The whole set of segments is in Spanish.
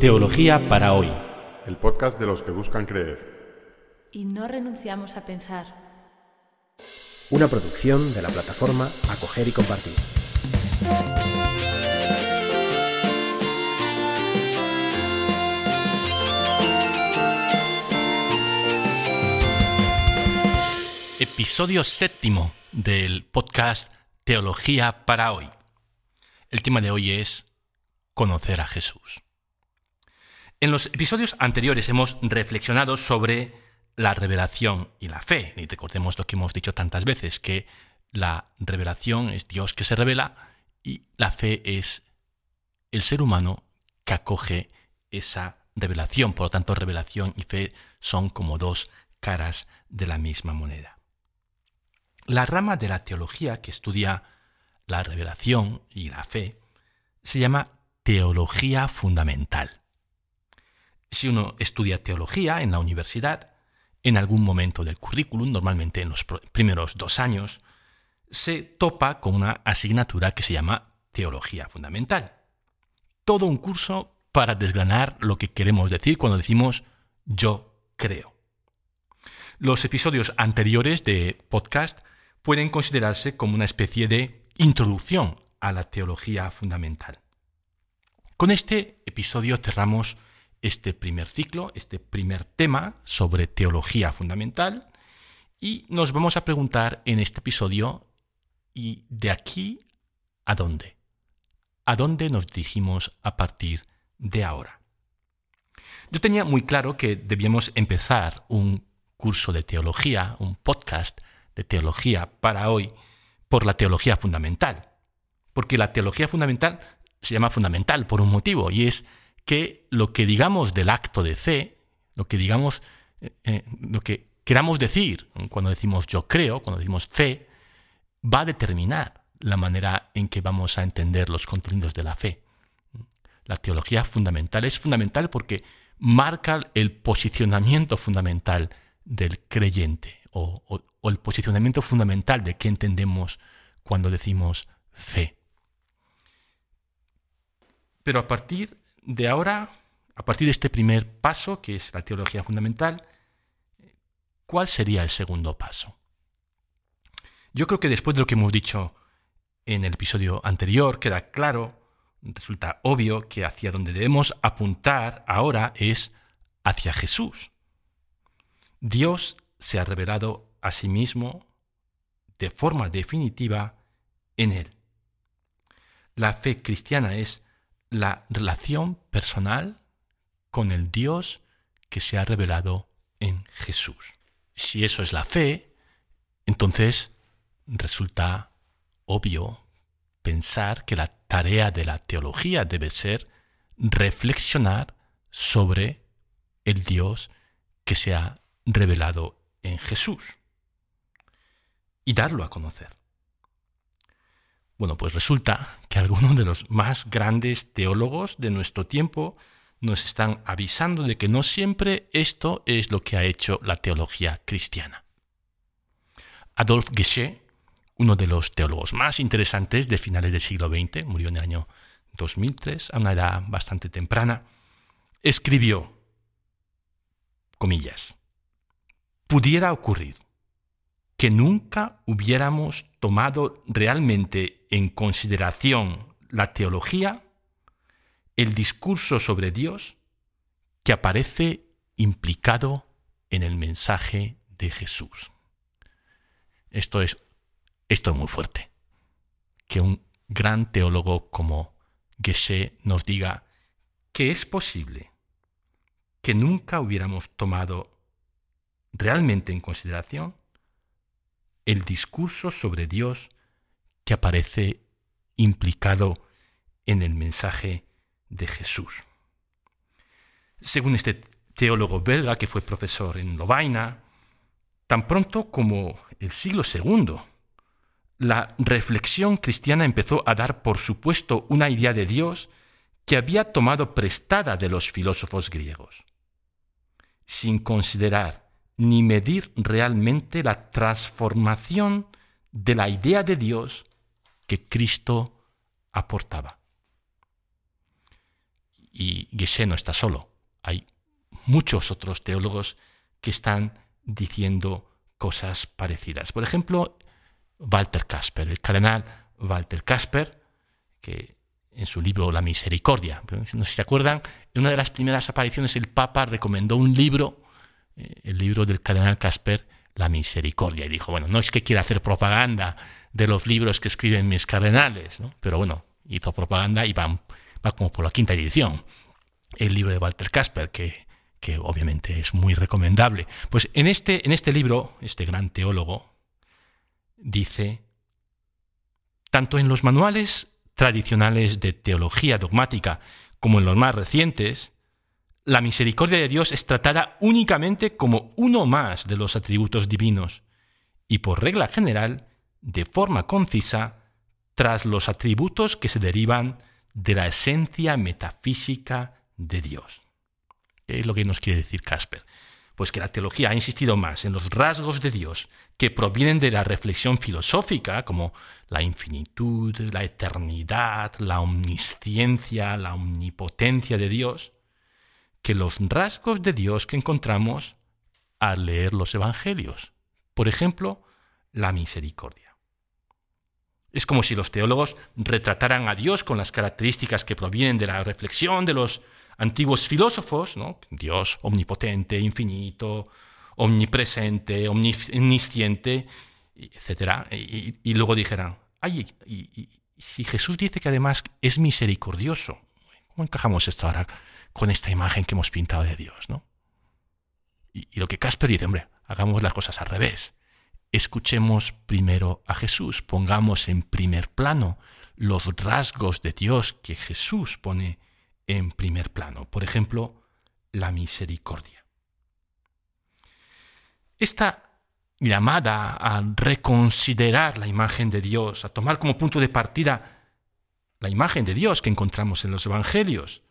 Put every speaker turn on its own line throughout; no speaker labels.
Teología para hoy.
El podcast de los que buscan creer.
Y no renunciamos a pensar.
Una producción de la plataforma Acoger y Compartir.
Episodio séptimo del podcast Teología para hoy. El tema de hoy es conocer a Jesús. En los episodios anteriores hemos reflexionado sobre la revelación y la fe. Y recordemos lo que hemos dicho tantas veces, que la revelación es Dios que se revela y la fe es el ser humano que acoge esa revelación. Por lo tanto, revelación y fe son como dos caras de la misma moneda. La rama de la teología que estudia la revelación y la fe se llama teología fundamental. Si uno estudia teología en la universidad, en algún momento del currículum, normalmente en los primeros dos años, se topa con una asignatura que se llama Teología Fundamental. Todo un curso para desgranar lo que queremos decir cuando decimos yo creo. Los episodios anteriores de podcast pueden considerarse como una especie de introducción a la teología fundamental. Con este episodio cerramos este primer ciclo, este primer tema sobre teología fundamental y nos vamos a preguntar en este episodio, ¿y de aquí a dónde? ¿A dónde nos dirigimos a partir de ahora? Yo tenía muy claro que debíamos empezar un curso de teología, un podcast de teología para hoy, por la teología fundamental. Porque la teología fundamental se llama fundamental por un motivo, y es que lo que digamos del acto de fe, lo que digamos, eh, eh, lo que queramos decir cuando decimos yo creo, cuando decimos fe, va a determinar la manera en que vamos a entender los contenidos de la fe. La teología fundamental es fundamental porque marca el posicionamiento fundamental del creyente o, o el posicionamiento fundamental de qué entendemos cuando decimos fe. Pero a partir de ahora, a partir de este primer paso, que es la teología fundamental, ¿cuál sería el segundo paso? Yo creo que después de lo que hemos dicho en el episodio anterior, queda claro, resulta obvio que hacia donde debemos apuntar ahora es hacia Jesús. Dios se ha revelado a sí mismo de forma definitiva en él. La fe cristiana es la relación personal con el Dios que se ha revelado en Jesús. Si eso es la fe, entonces resulta obvio pensar que la tarea de la teología debe ser reflexionar sobre el Dios que se ha revelado en Jesús y darlo a conocer. Bueno, pues resulta que algunos de los más grandes teólogos de nuestro tiempo nos están avisando de que no siempre esto es lo que ha hecho la teología cristiana. Adolf Geshe, uno de los teólogos más interesantes de finales del siglo XX, murió en el año 2003, a una edad bastante temprana, escribió, comillas, pudiera ocurrir que nunca hubiéramos tomado realmente en consideración la teología, el discurso sobre Dios que aparece implicado en el mensaje de Jesús. Esto es, esto es muy fuerte. Que un gran teólogo como Geshe nos diga que es posible que nunca hubiéramos tomado realmente en consideración el discurso sobre Dios que aparece implicado en el mensaje de Jesús. Según este teólogo belga que fue profesor en Lovaina, tan pronto como el siglo II, la reflexión cristiana empezó a dar por supuesto una idea de Dios que había tomado prestada de los filósofos griegos, sin considerar ni medir realmente la transformación de la idea de Dios que Cristo aportaba. Y Geshe no está solo. Hay muchos otros teólogos que están diciendo cosas parecidas. Por ejemplo, Walter Kasper, el cardenal Walter Kasper, que en su libro La Misericordia, no sé si se acuerdan, en una de las primeras apariciones el Papa recomendó un libro, el libro del cardenal Kasper, La Misericordia, y dijo, bueno, no es que quiera hacer propaganda de los libros que escriben mis cardenales, pero bueno, hizo propaganda y va, va como por la quinta edición, el libro de Walter Kasper, que, que obviamente es muy recomendable. Pues en este, en este libro, este gran teólogo dice, tanto en los manuales tradicionales de teología dogmática como en los más recientes, la misericordia de Dios es tratada únicamente como uno más de los atributos divinos y por regla general, de forma concisa, tras los atributos que se derivan de la esencia metafísica de Dios. ¿Qué es lo que nos quiere decir Casper? Pues que la teología ha insistido más en los rasgos de Dios que provienen de la reflexión filosófica, como la infinitud, la eternidad, la omnisciencia, la omnipotencia de Dios, que los rasgos de Dios que encontramos al leer los Evangelios. Por ejemplo, la misericordia. Es como si los teólogos retrataran a Dios con las características que provienen de la reflexión de los antiguos filósofos, ¿no? Dios omnipotente, infinito, omnipresente, omnisciente, etc. Y, luego dijeran, ay, si Jesús dice que además es misericordioso, ¿cómo encajamos esto ahora con esta imagen que hemos pintado de Dios? ¿no? Y, y lo que Casper dice, hombre, hagamos las cosas al revés. Escuchemos primero a Jesús, pongamos en primer plano los rasgos de Dios que Jesús pone en primer plano. Por ejemplo, la misericordia. Esta llamada a reconsiderar la imagen de Dios, a tomar como punto de partida la imagen de Dios que encontramos en los Evangelios,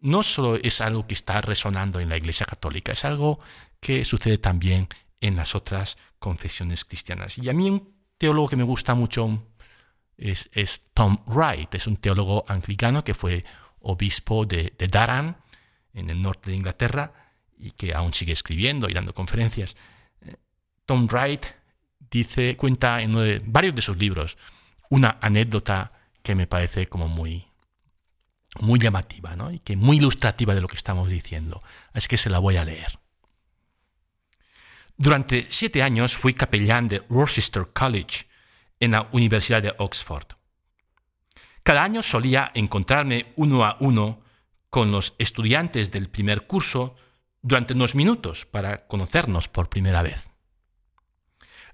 no solo es algo que está resonando en la Iglesia Católica, es algo que sucede también en las otras confesiones cristianas. Y a mí un teólogo que me gusta mucho es, Tom Wright, es un teólogo anglicano que fue obispo de, de en el norte de Inglaterra, y que aún sigue escribiendo y dando conferencias. Eh, Tom Wright dice, cuenta en varios de sus libros una anécdota que me parece como muy, muy llamativa ¿no? y que muy ilustrativa de lo que estamos diciendo. Así que se la voy a leer. Durante siete años fui capellán de Worcester College en la Universidad de Oxford. Cada año solía encontrarme uno a uno con los estudiantes del primer curso durante unos minutos para conocernos por primera vez.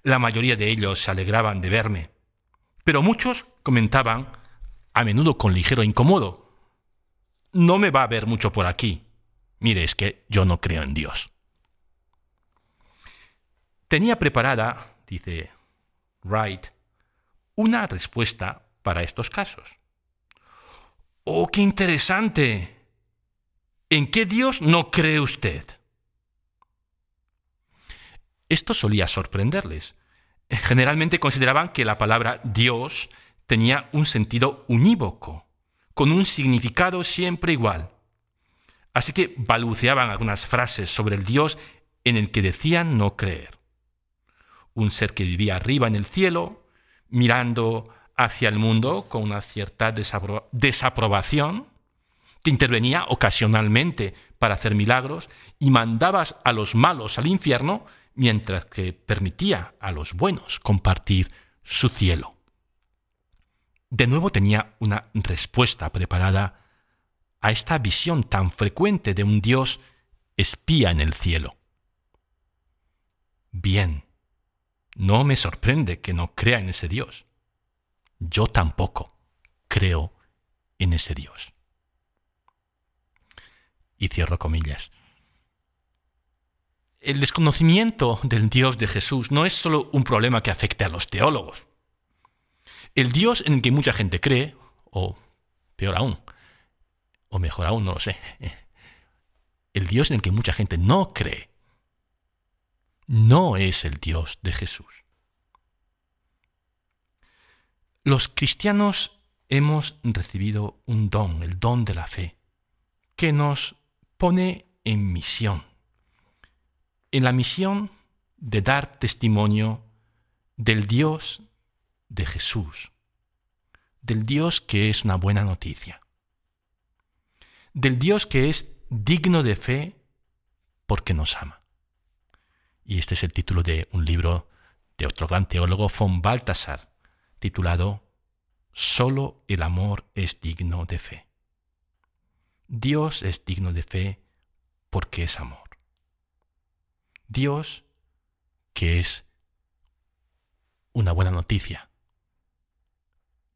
La mayoría de ellos se alegraban de verme, pero muchos comentaban, a menudo con ligero incómodo, no me va a ver mucho por aquí. Mire, es que yo no creo en Dios. Tenía preparada, dice Wright, una respuesta para estos casos. ¡Oh, qué interesante! ¿En qué Dios no cree usted? Esto solía sorprenderles. Generalmente consideraban que la palabra Dios tenía un sentido unívoco, con un significado siempre igual. Así que balbuceaban algunas frases sobre el Dios en el que decían no creer. Un ser que vivía arriba en el cielo, mirando hacia el mundo con una cierta desaprobación, que intervenía ocasionalmente para hacer milagros y mandabas a los malos al infierno mientras que permitía a los buenos compartir su cielo. De nuevo tenía una respuesta preparada a esta visión tan frecuente de un Dios espía en el cielo. Bien, no me sorprende que no crea en ese Dios yo tampoco creo en ese Dios. Y cierro comillas. El desconocimiento del Dios de Jesús no es solo un problema que afecte a los teólogos. El Dios en el que mucha gente cree, o peor aún, o mejor aún, no lo sé, el Dios en el que mucha gente no cree, no es el Dios de Jesús. Los cristianos hemos recibido un don, el don de la fe. ¿Qué que nos pone en misión, en la misión de dar testimonio del Dios de Jesús, del Dios que es una buena noticia, del Dios que es digno de fe porque nos ama. Y este es el título de un libro de otro gran teólogo, von Balthasar, titulado Solo el amor es digno de fe. Dios es digno de fe porque es amor. Dios que es una buena noticia,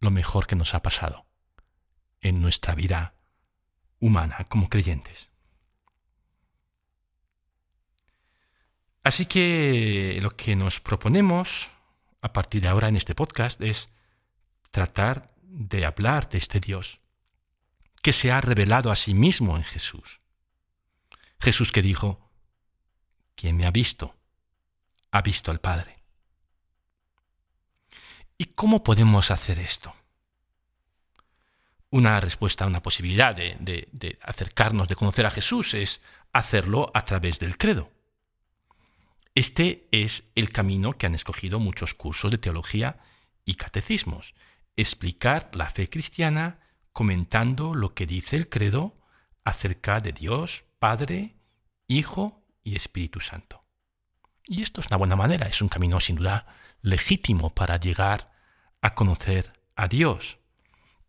lo mejor que nos ha pasado en nuestra vida humana como creyentes. Así que lo que nos proponemos a partir de ahora en este podcast es tratar de hablar de este Dios que se ha revelado a sí mismo en Jesús. Jesús que dijo, quien me ha visto, ha visto al Padre. ¿Y cómo podemos hacer esto? Una respuesta, una posibilidad de, de, acercarnos, de conocer a Jesús es hacerlo a través del credo. Este es el camino que han escogido muchos cursos de teología y catecismos, explicar la fe cristiana comentando lo que dice el credo acerca de Dios, Padre, Hijo y Espíritu Santo. Y esto es una buena manera, es un camino sin duda legítimo para llegar a conocer a Dios,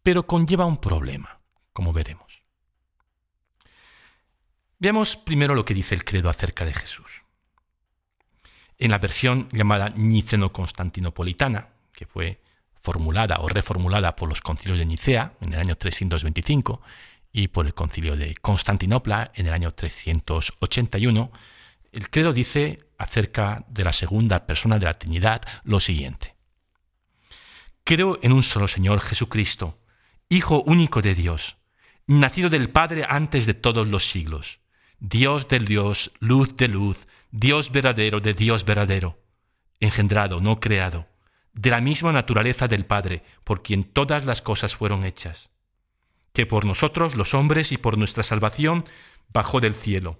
pero conlleva un problema, como veremos. Veamos primero lo que dice el credo acerca de Jesús. En la versión llamada Niceno-Constantinopolitana, que fue formulada o reformulada por los concilios de Nicea en el año 325 y por el concilio de Constantinopla en el año 381, el credo dice acerca de la segunda persona de la Trinidad lo siguiente. Creo en un solo Señor Jesucristo, Hijo único de Dios, nacido del Padre antes de todos los siglos, Dios del Dios, luz de luz, Dios verdadero de Dios verdadero, engendrado, no creado, de la misma naturaleza del Padre, por quien todas las cosas fueron hechas, que por nosotros los hombres y por nuestra salvación bajó del cielo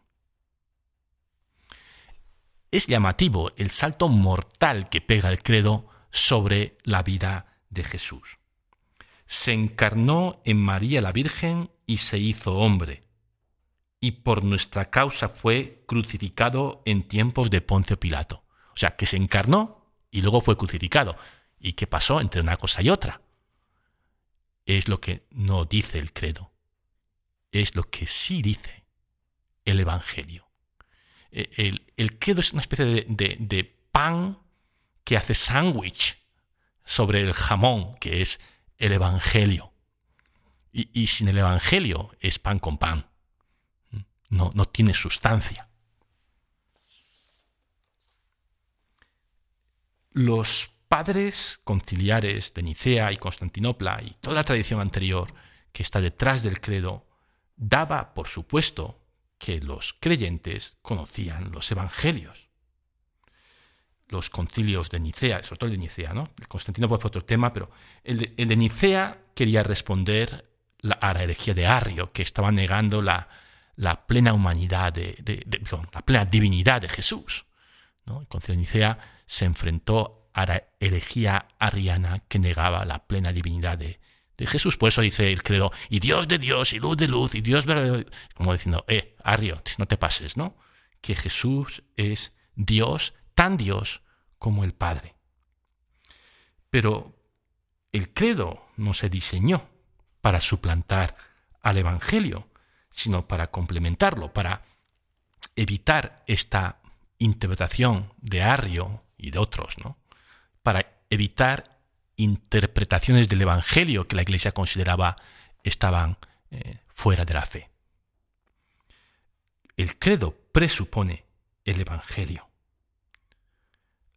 Es llamativo el salto mortal que pega el credo sobre la vida de Jesús. Se encarnó en María la Virgen y se hizo hombre, y por nuestra causa fue crucificado en tiempos de Poncio Pilato. O sea, que se encarnó y luego fue crucificado. ¿Y qué pasó entre una cosa y otra? Es lo que no dice el credo. Es lo que sí dice el Evangelio. Eh, el, el credo es una especie de, pan que hace sándwich sobre el jamón, que es el Evangelio. Y, sin el Evangelio es pan con pan. No, no tiene sustancia. Los padres conciliares de Nicea y Constantinopla y toda la tradición anterior que está detrás del credo daba, por supuesto, que los creyentes conocían los evangelios. Los concilios de Nicea, sobre todo el de Nicea, ¿no? El Constantino fue otro tema, pero el de, Nicea quería responder a la herejía de Arrio, que estaba negando la, plena humanidad, de, la plena divinidad de Jesús. El concilio de Nicea se enfrentó a la herejía ariana que negaba la plena divinidad de, Jesús. Por eso dice el credo, y Dios de Dios, y luz de luz, y Dios verdadero. Como diciendo, eh, Arrio, no te pases, ¿no? Que Jesús es Dios, tan Dios como el Padre. Pero el credo no se diseñó para suplantar al Evangelio, sino para complementarlo, para evitar esta interpretación de Arrio y de otros, ¿no? Para evitar interpretaciones del Evangelio que la Iglesia consideraba estaban eh, fuera de la fe. El credo presupone el Evangelio.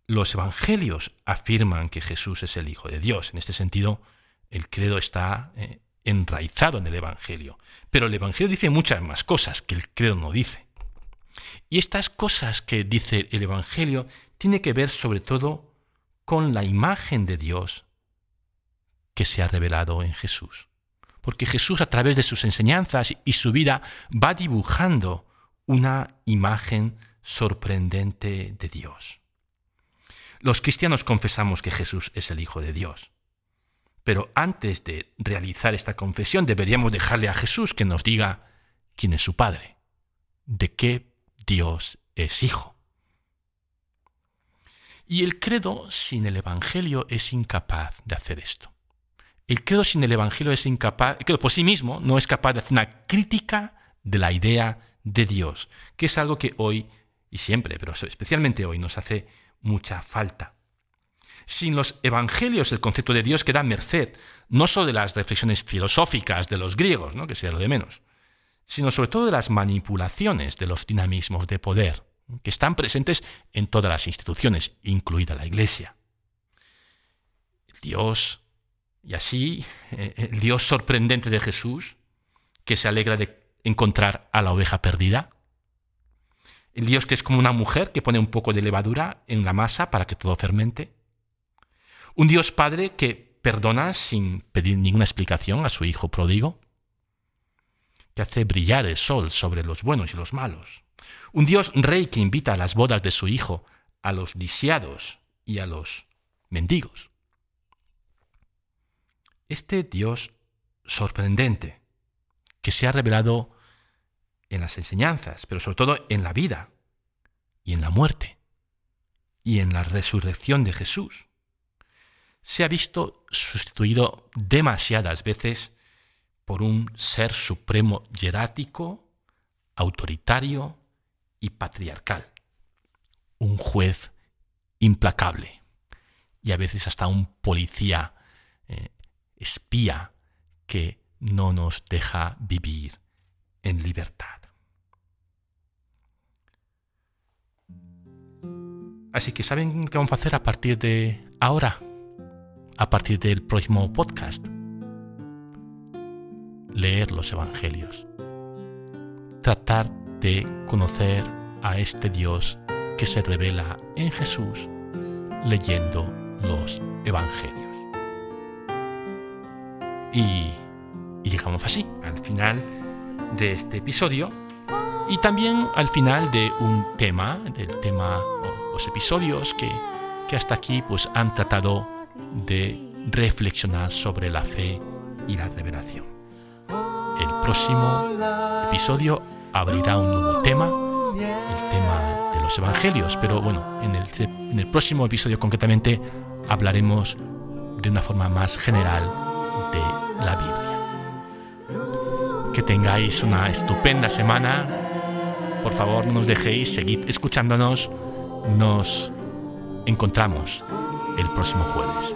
los evangelios afirman que Jesús es el Hijo de Dios. En este sentido, el credo está eh, enraizado en el Evangelio. Pero el Evangelio dice muchas más cosas que el credo no dice. Y estas cosas que dice el Evangelio tiene que ver sobre todo con la imagen de Dios que se ha revelado en Jesús. Porque Jesús a través de sus enseñanzas y su vida va dibujando una imagen sorprendente de Dios. Los cristianos confesamos que Jesús es el Hijo de Dios. Pero antes de realizar esta confesión deberíamos dejarle a Jesús que nos diga quién es su Padre, de qué Dios es Hijo. Y el credo sin el Evangelio es incapaz de hacer esto. El credo sin el Evangelio es incapaz, el credo por sí mismo no es capaz de hacer una crítica de la idea de Dios, que es algo que hoy y siempre, pero especialmente hoy nos hace mucha falta. Sin los evangelios el concepto de Dios queda merced no solo de las reflexiones filosóficas de los griegos, ¿no? que sea lo de menos, sino sobre todo de las manipulaciones de los dinamismos de poder, que están presentes en todas las instituciones, incluida la Iglesia. Dios, y así, eh, el Dios sorprendente de Jesús, que se alegra de encontrar a la oveja perdida, el Dios que es como una mujer que pone un poco de levadura en la masa para que todo fermente. Un Dios Padre que perdona sin pedir ninguna explicación a su Hijo pródigo. Que hace brillar el sol sobre los buenos y los malos. Un Dios Rey que invita a las bodas de su Hijo a los lisiados y a los mendigos. Este Dios sorprendente que se ha revelado en las enseñanzas, pero sobre todo en la vida y en la muerte y en la resurrección de Jesús. Se ha visto sustituido demasiadas veces por un ser supremo jerático, autoritario y patriarcal, un juez implacable y a veces hasta un policía eh, espía que no nos deja vivir en libertad. Así que ¿saben qué vamos a hacer a partir de ahora? A partir del próximo podcast. Leer los Evangelios. Tratar de conocer a este Dios que se revela en Jesús leyendo los Evangelios. Y, llegamos así al final de este episodio y también al final de un tema, del tema los episodios que, hasta aquí pues, han tratado de reflexionar sobre la fe y la revelación. El próximo episodio abrirá un nuevo tema, el tema de los evangelios, pero bueno, en el, en el próximo episodio concretamente hablaremos de una forma más general la Biblia. Que tengáis una estupenda semana. Por favor, no nos dejéis, seguir escuchándonos nos encontramos el próximo jueves.